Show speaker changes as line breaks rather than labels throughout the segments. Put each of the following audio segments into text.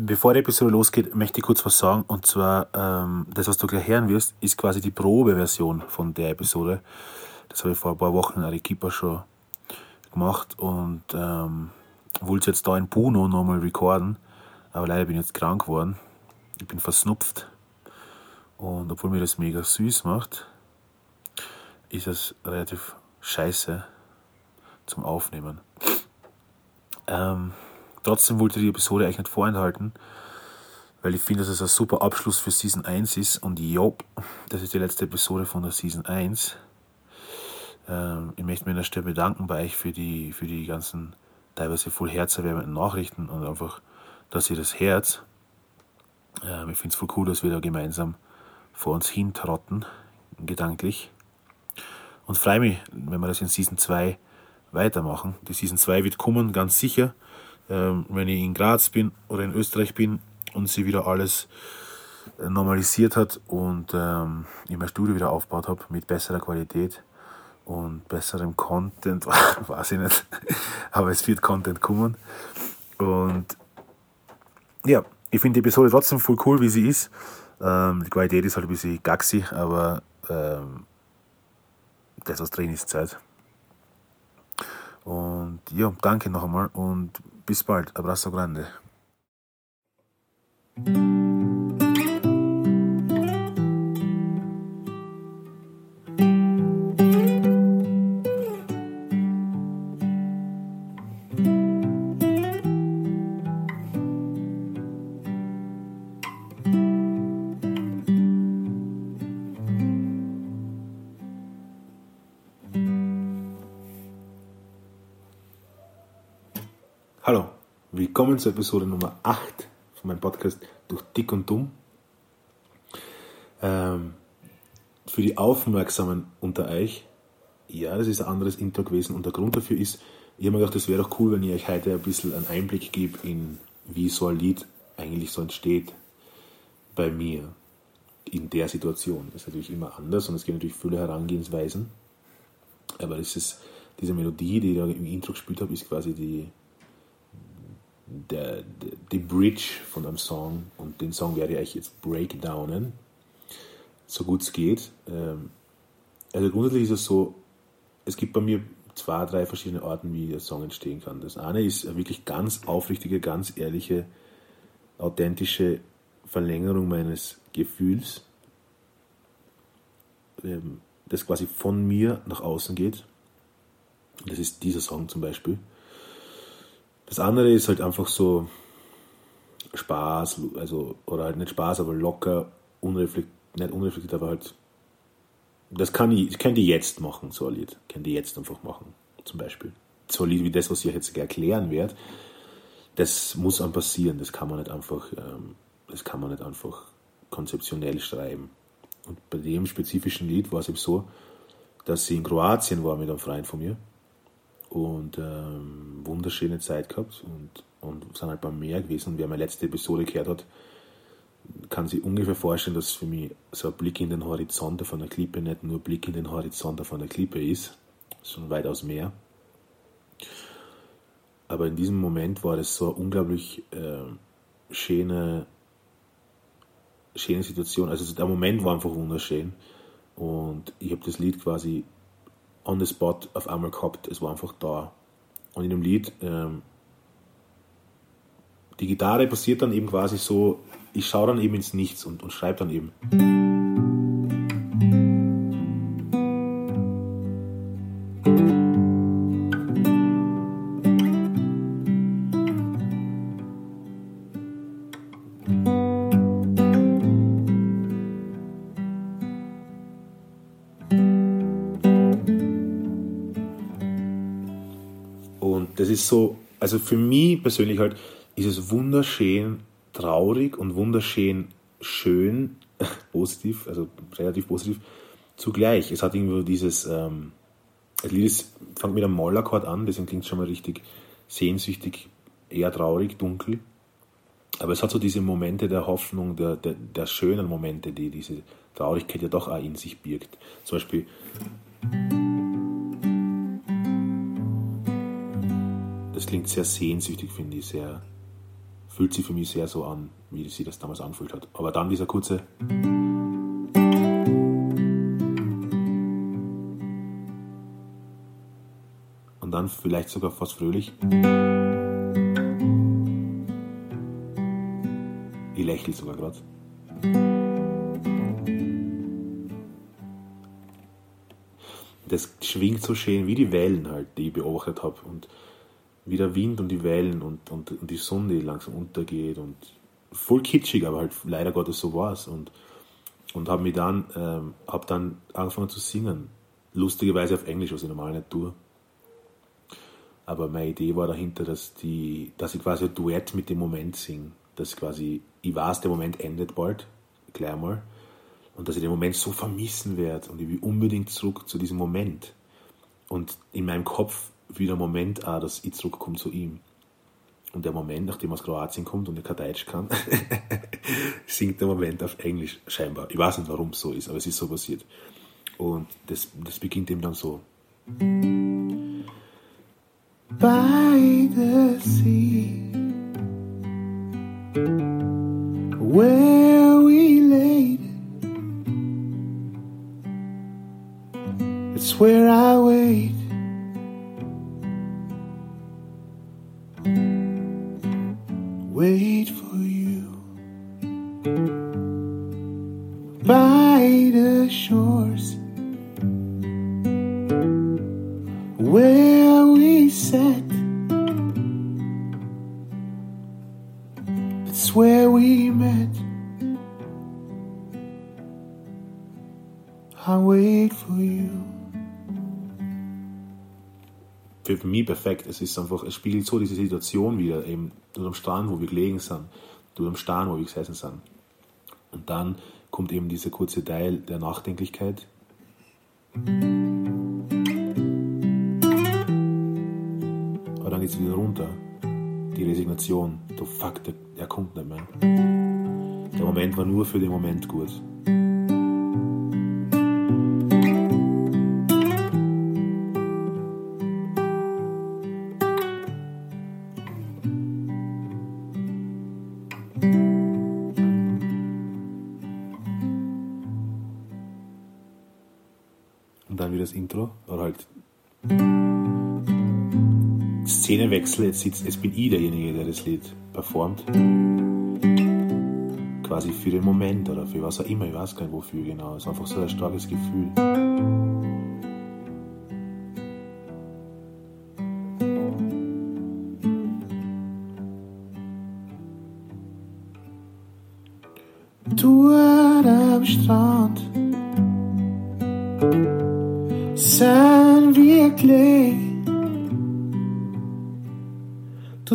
Bevor die Episode losgeht, möchte ich kurz was sagen. Und zwar, ähm, das, was du gleich hören wirst, ist quasi die Probeversion von der Episode. Das habe ich vor ein paar Wochen in Arequipa schon gemacht und ähm, wollte jetzt da in Puno nochmal recorden. Aber leider bin ich jetzt krank geworden. Ich bin versnupft. Und obwohl mir das mega süß macht, ist es relativ scheiße zum Aufnehmen. Ähm, Trotzdem wollte ich die Episode eigentlich nicht vorenthalten, weil ich finde, dass es ein super Abschluss für Season 1 ist. Und jo, das ist die letzte Episode von der Season 1. Ähm, ich möchte mich an der Stelle bedanken bei euch für die, für die ganzen teilweise voll herzerwärmenden Nachrichten und einfach, dass ihr das Herz. Ähm, ich finde es voll cool, dass wir da gemeinsam vor uns hintrotten, gedanklich. Und freue mich, wenn wir das in Season 2 weitermachen. Die Season 2 wird kommen, ganz sicher ähm, wenn ich in Graz bin oder in Österreich bin und sie wieder alles äh, normalisiert hat und ähm, ich mein Studio wieder aufgebaut habe mit besserer Qualität und besserem Content, weiß ich nicht, aber es wird Content kommen. Und ja, ich finde die Episode trotzdem voll cool, wie sie ist. Ähm, die Qualität ist halt ein bisschen gaxi, aber ähm, das, was drin ist, Zeit. Und ja, danke noch einmal und bis bald. Abrazo grande. Willkommen zur Episode Nummer 8 von meinem Podcast Durch Dick und Dumm. Ähm, für die Aufmerksamen unter euch, ja, das ist ein anderes Intro gewesen und der Grund dafür ist, ich habe mir gedacht, das wäre doch cool, wenn ich euch heute ein bisschen einen Einblick gebe in, wie so ein Lied eigentlich so entsteht bei mir in der Situation. Das ist natürlich immer anders und es gibt natürlich viele Herangehensweisen, aber das ist diese Melodie, die ich da im Intro gespielt habe, ist quasi die der, die Bridge von einem Song und den Song werde ich jetzt breakdownen, so gut es geht. Ähm, also grundsätzlich ist es so, es gibt bei mir zwei, drei verschiedene Arten, wie der Song entstehen kann. Das eine ist eine wirklich ganz aufrichtige, ganz ehrliche, authentische Verlängerung meines Gefühls, ähm, das quasi von mir nach außen geht. Das ist dieser Song zum Beispiel. Das andere ist halt einfach so Spaß, also, oder halt nicht Spaß, aber locker, unreflektiert, nicht unreflektiert, aber halt, das kann ich, ich könnte jetzt machen, so ein Lied. Ich jetzt einfach machen, zum Beispiel. So ein Lied wie das, was ich jetzt erklären werde, das muss dann passieren, das kann man nicht einfach, ähm, das kann man nicht einfach konzeptionell schreiben. Und bei dem spezifischen Lied war es eben so, dass sie in Kroatien war mit einem Freund von mir und ähm, wunderschöne Zeit gehabt und, und sind halt beim Meer gewesen. Und wer meine letzte Episode gehört hat, kann sich ungefähr vorstellen, dass für mich so ein Blick in den Horizont auf einer Klippe nicht nur Blick in den Horizont auf einer Klippe ist, sondern weitaus mehr. Aber in diesem Moment war das so eine unglaublich äh, schöne, schöne Situation. Also der Moment war einfach wunderschön. Und ich habe das Lied quasi on the spot auf einmal gehabt. Es war einfach da. Und in dem Lied, ähm, die Gitarre passiert dann eben quasi so, ich schaue dann eben ins Nichts und, und schreibe dann eben. Ist so, also für mich persönlich halt, ist es wunderschön traurig und wunderschön schön, positiv, also relativ positiv, zugleich. Es hat irgendwie dieses, ähm, das Lied ist, fängt mit einem Mollakkord an, deswegen klingt es schon mal richtig sehnsüchtig, eher traurig, dunkel. Aber es hat so diese Momente der Hoffnung, der, der, der schönen Momente, die diese Traurigkeit ja doch auch in sich birgt. Zum Beispiel. Das klingt sehr sehnsüchtig, finde ich, sehr fühlt sich für mich sehr so an, wie sie das damals anfühlt hat. Aber dann dieser kurze. Und dann vielleicht sogar fast fröhlich. Ich lächle sogar gerade. Das schwingt so schön wie die Wellen halt, die ich beobachtet habe. Und wie der Wind und die Wellen und, und, und die Sonne, langsam untergeht und voll kitschig, aber halt leider Gottes so war es. Und, und habe mich dann, ähm, hab dann angefangen zu singen. Lustigerweise auf Englisch, was ich normal nicht tue. Aber meine Idee war dahinter, dass, die, dass ich quasi ein Duett mit dem Moment singe. Dass quasi, ich weiß, der Moment endet bald, gleich mal. Und dass ich den Moment so vermissen werde und ich will unbedingt zurück zu diesem Moment. Und in meinem Kopf wieder ein Moment auch, dass ich zurückkomme zu ihm. Und der Moment, nachdem er aus Kroatien kommt und er kein Deutsch kann, singt der Moment auf Englisch scheinbar. Ich weiß nicht, warum es so ist, aber es ist so passiert. Und das, das beginnt eben dann so. By the sea, where we laid, it's where I wait we met. Wait for you. für mich perfekt. Es ist einfach, es spiegelt so diese Situation wieder, eben dort am Strand, wo wir gelegen sind, dort am Stern, wo wir gesessen sind. Und dann kommt eben dieser kurze Teil der Nachdenklichkeit. Aber dann geht es wieder runter. Die Resignation. Du fuck, der, der kommt nicht mehr. Der Moment war nur für den Moment gut. Szenenwechsel, jetzt, sitzt, jetzt bin ich derjenige, der das Lied performt. Quasi für den Moment oder für was auch immer, ich weiß gar nicht wofür genau. Es ist einfach so ein starkes Gefühl.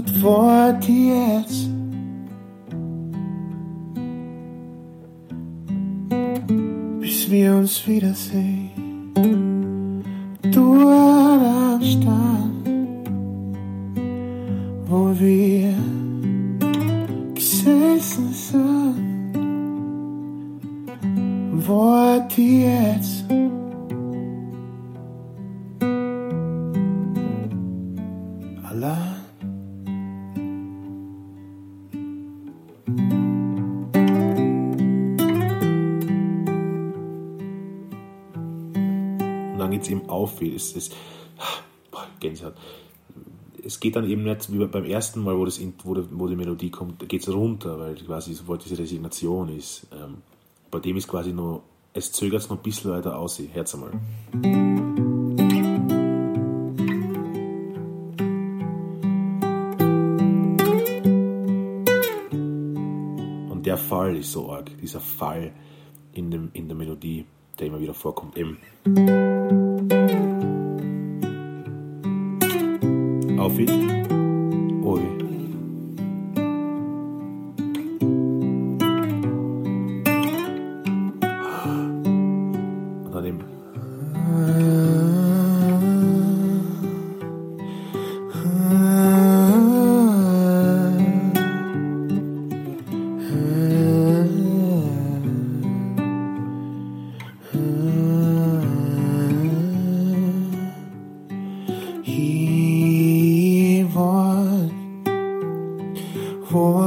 Tut Wort jetzt. Bis wir uns wiedersehen. Du am Stand, auffiel. Es, es, Gänsehaut. Es geht dann eben nicht wie beim ersten Mal, wo, das, wo, die, wo die Melodie kommt, geht es runter, weil quasi sofort diese Resignation ist. Ähm, bei dem ist quasi nur, es zögert es noch ein bisschen weiter aus. Herz einmal. Und der Fall ist so arg, dieser Fall in, dem, in der Melodie, der immer wieder vorkommt. Eben. He was. For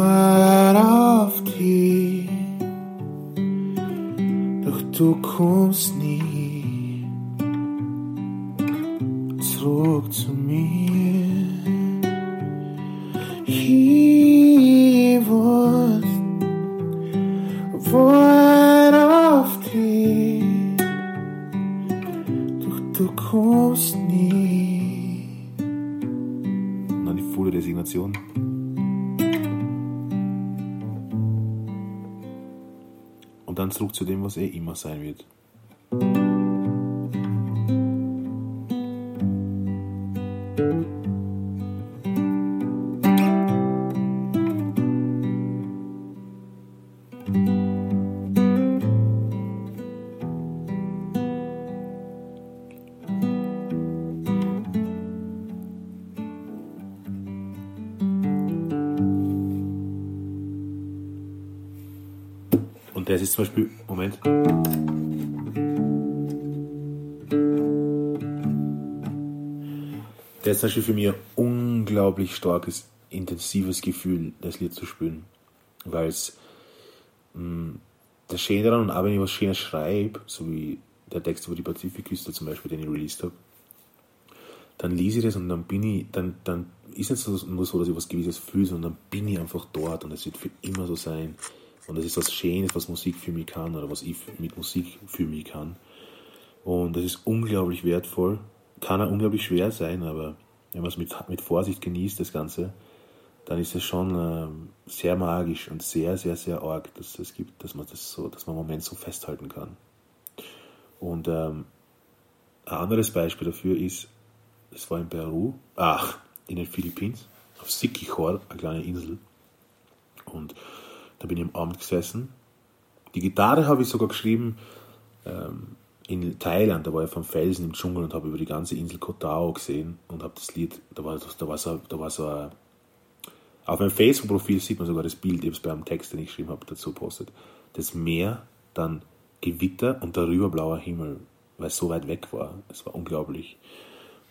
coole Designation. Und dann zurück zu dem, was er immer sein wird. Und das ist zum Beispiel, Moment. Das ist zum Beispiel für mich ein unglaublich starkes, intensives Gefühl, das Lied zu spielen. Weil es das Schöne daran, und auch wenn ich was Schönes schreibe, so wie der Text über die Pazifikküste zum Beispiel, den ich released habe, dann lese ich das und dann bin ich, dann, dann ist es nicht nur so, dass ich was Gewisses fühle, sondern dann bin ich einfach dort und es wird für immer so sein. Und das ist was Schönes, was Musik für mich kann oder was ich mit Musik für mich kann. Und das ist unglaublich wertvoll. Kann auch unglaublich schwer sein, aber wenn man es mit, mit Vorsicht genießt, das Ganze, dann ist es schon äh, sehr magisch und sehr, sehr, sehr arg, dass es gibt, dass man das so, dass man einen Moment so festhalten kann. Und ähm, ein anderes Beispiel dafür ist, es war in Peru, ach, in den Philippinen, auf Siquijor, eine kleine Insel. Und da bin ich am Abend gesessen. Die Gitarre habe ich sogar geschrieben ähm, in Thailand. Da war ich vom Felsen im Dschungel und habe über die ganze Insel Koh Tao gesehen und habe das Lied, da war, da war so, da war so ein, auf meinem Facebook-Profil sieht man sogar das Bild, ich habe bei einem Text, den ich geschrieben habe, dazu postet. Das Meer, dann Gewitter und darüber blauer Himmel, weil es so weit weg war. Es war unglaublich.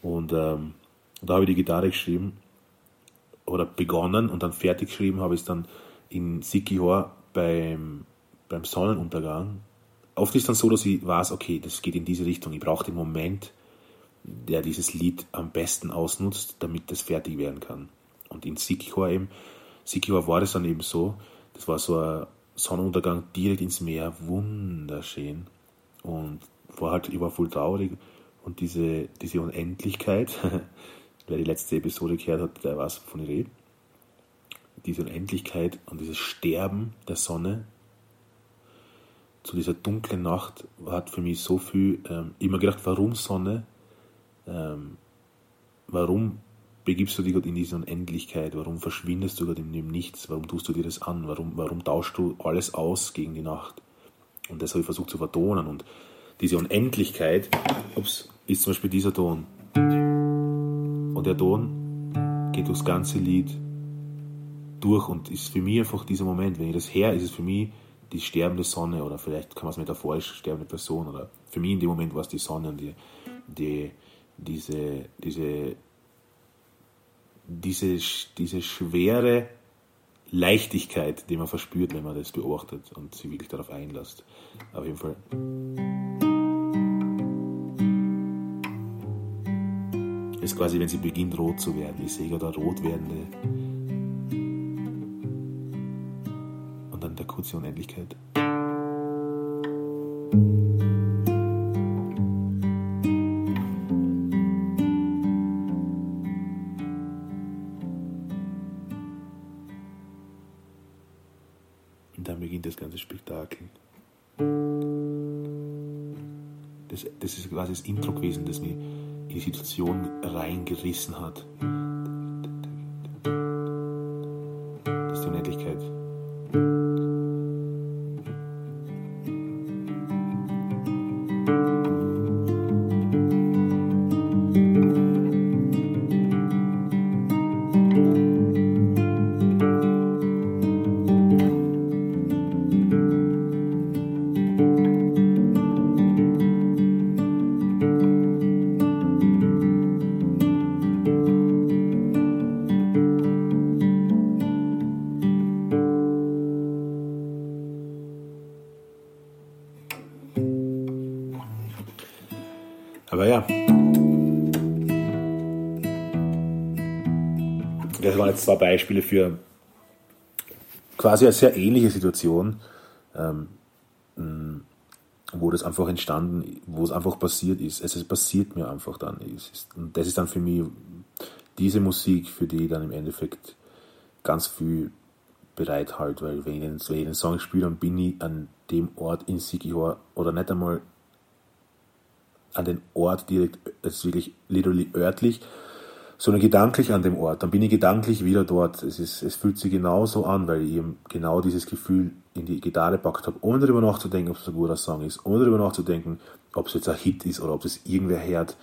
Und ähm, da habe ich die Gitarre geschrieben oder begonnen und dann fertig geschrieben habe ich es dann in Sikihor beim, beim Sonnenuntergang. Oft ist es dann so, dass ich weiß, okay, das geht in diese Richtung. Ich brauche den Moment, der dieses Lied am besten ausnutzt, damit das fertig werden kann. Und in Sikihor eben, Sikihor war das dann eben so, das war so ein Sonnenuntergang direkt ins Meer, wunderschön. Und war halt, ich war voll traurig und diese, diese Unendlichkeit, wer die letzte Episode gehört hat, der weiß, wovon ich rede diese Unendlichkeit und dieses Sterben der Sonne zu dieser dunklen Nacht hat für mich so viel, ähm, immer gedacht, warum Sonne? Ähm, warum begibst du dich Gott in diese Unendlichkeit? Warum verschwindest du Gott in dem Nichts? Warum tust du dir das an? Warum, warum tauschst du alles aus gegen die Nacht? Und das habe ich versucht zu vertonen. Und diese Unendlichkeit ups, ist zum Beispiel dieser Ton. Und der Ton geht durchs ganze Lied durch und ist für mich einfach dieser Moment, wenn ich das her, ist es für mich die sterbende Sonne oder vielleicht kann man es metaphorisch sterbende Person oder für mich in dem Moment war es die Sonne und die, die, diese, diese, diese, diese schwere Leichtigkeit, die man verspürt, wenn man das beobachtet und sich wirklich darauf einlässt. Auf jeden Fall. ist quasi, wenn sie beginnt rot zu werden. Ich sehe gerade rot werdende der kurzen Unendlichkeit. Und dann beginnt das ganze Spektakel. Das, das ist quasi das Intro gewesen, das mich in die Situation reingerissen hat. Aber ja. Das waren jetzt zwei Beispiele für quasi eine sehr ähnliche Situation, ähm, wo das einfach entstanden, wo es einfach passiert ist. Es ist passiert mir einfach dann. und das ist dann für mich diese Musik, für die dann im Endeffekt ganz viel bereit halt, weil wenn ich den, wenn ich den Song spiele, dann bin ich an dem Ort in Sigior oder nicht einmal an den Ort direkt, das ist wirklich literally örtlich, sondern gedanklich an dem Ort. Dann bin ich gedanklich wieder dort. Es, ist, es fühlt sich genauso an, weil ich eben genau dieses Gefühl in die Gitarre packt habe, ohne darüber nachzudenken, ob es ein guter Song ist, ohne darüber nachzudenken, ob es jetzt ein Hit ist oder ob es irgendwer hört.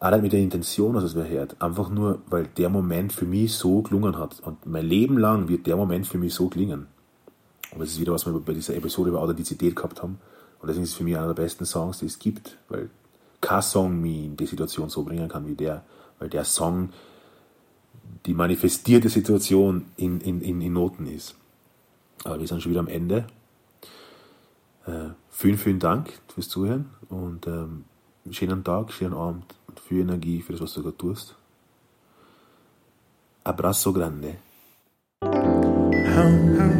Auch mit der Intention, dass es wer hört. Einfach nur, weil der Moment für mich so gelungen hat. Und mein Leben lang wird der Moment für mich so klingen. Und das ist wieder, was wir bei dieser Episode über Authentizität gehabt haben. Und deswegen ist es für mich einer der besten Songs, die es gibt, weil kein Song mich in die Situation so bringen kann wie der weil der Song die manifestierte Situation in, in, in, in Noten ist. Aber wir sind schon wieder am Ende. Äh, vielen, vielen Dank fürs Zuhören und ähm, schönen Tag, schönen Abend und viel Energie für das, was du gerade tust. Abrazo grande. How, how,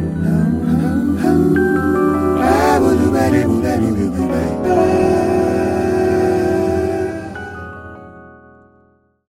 how,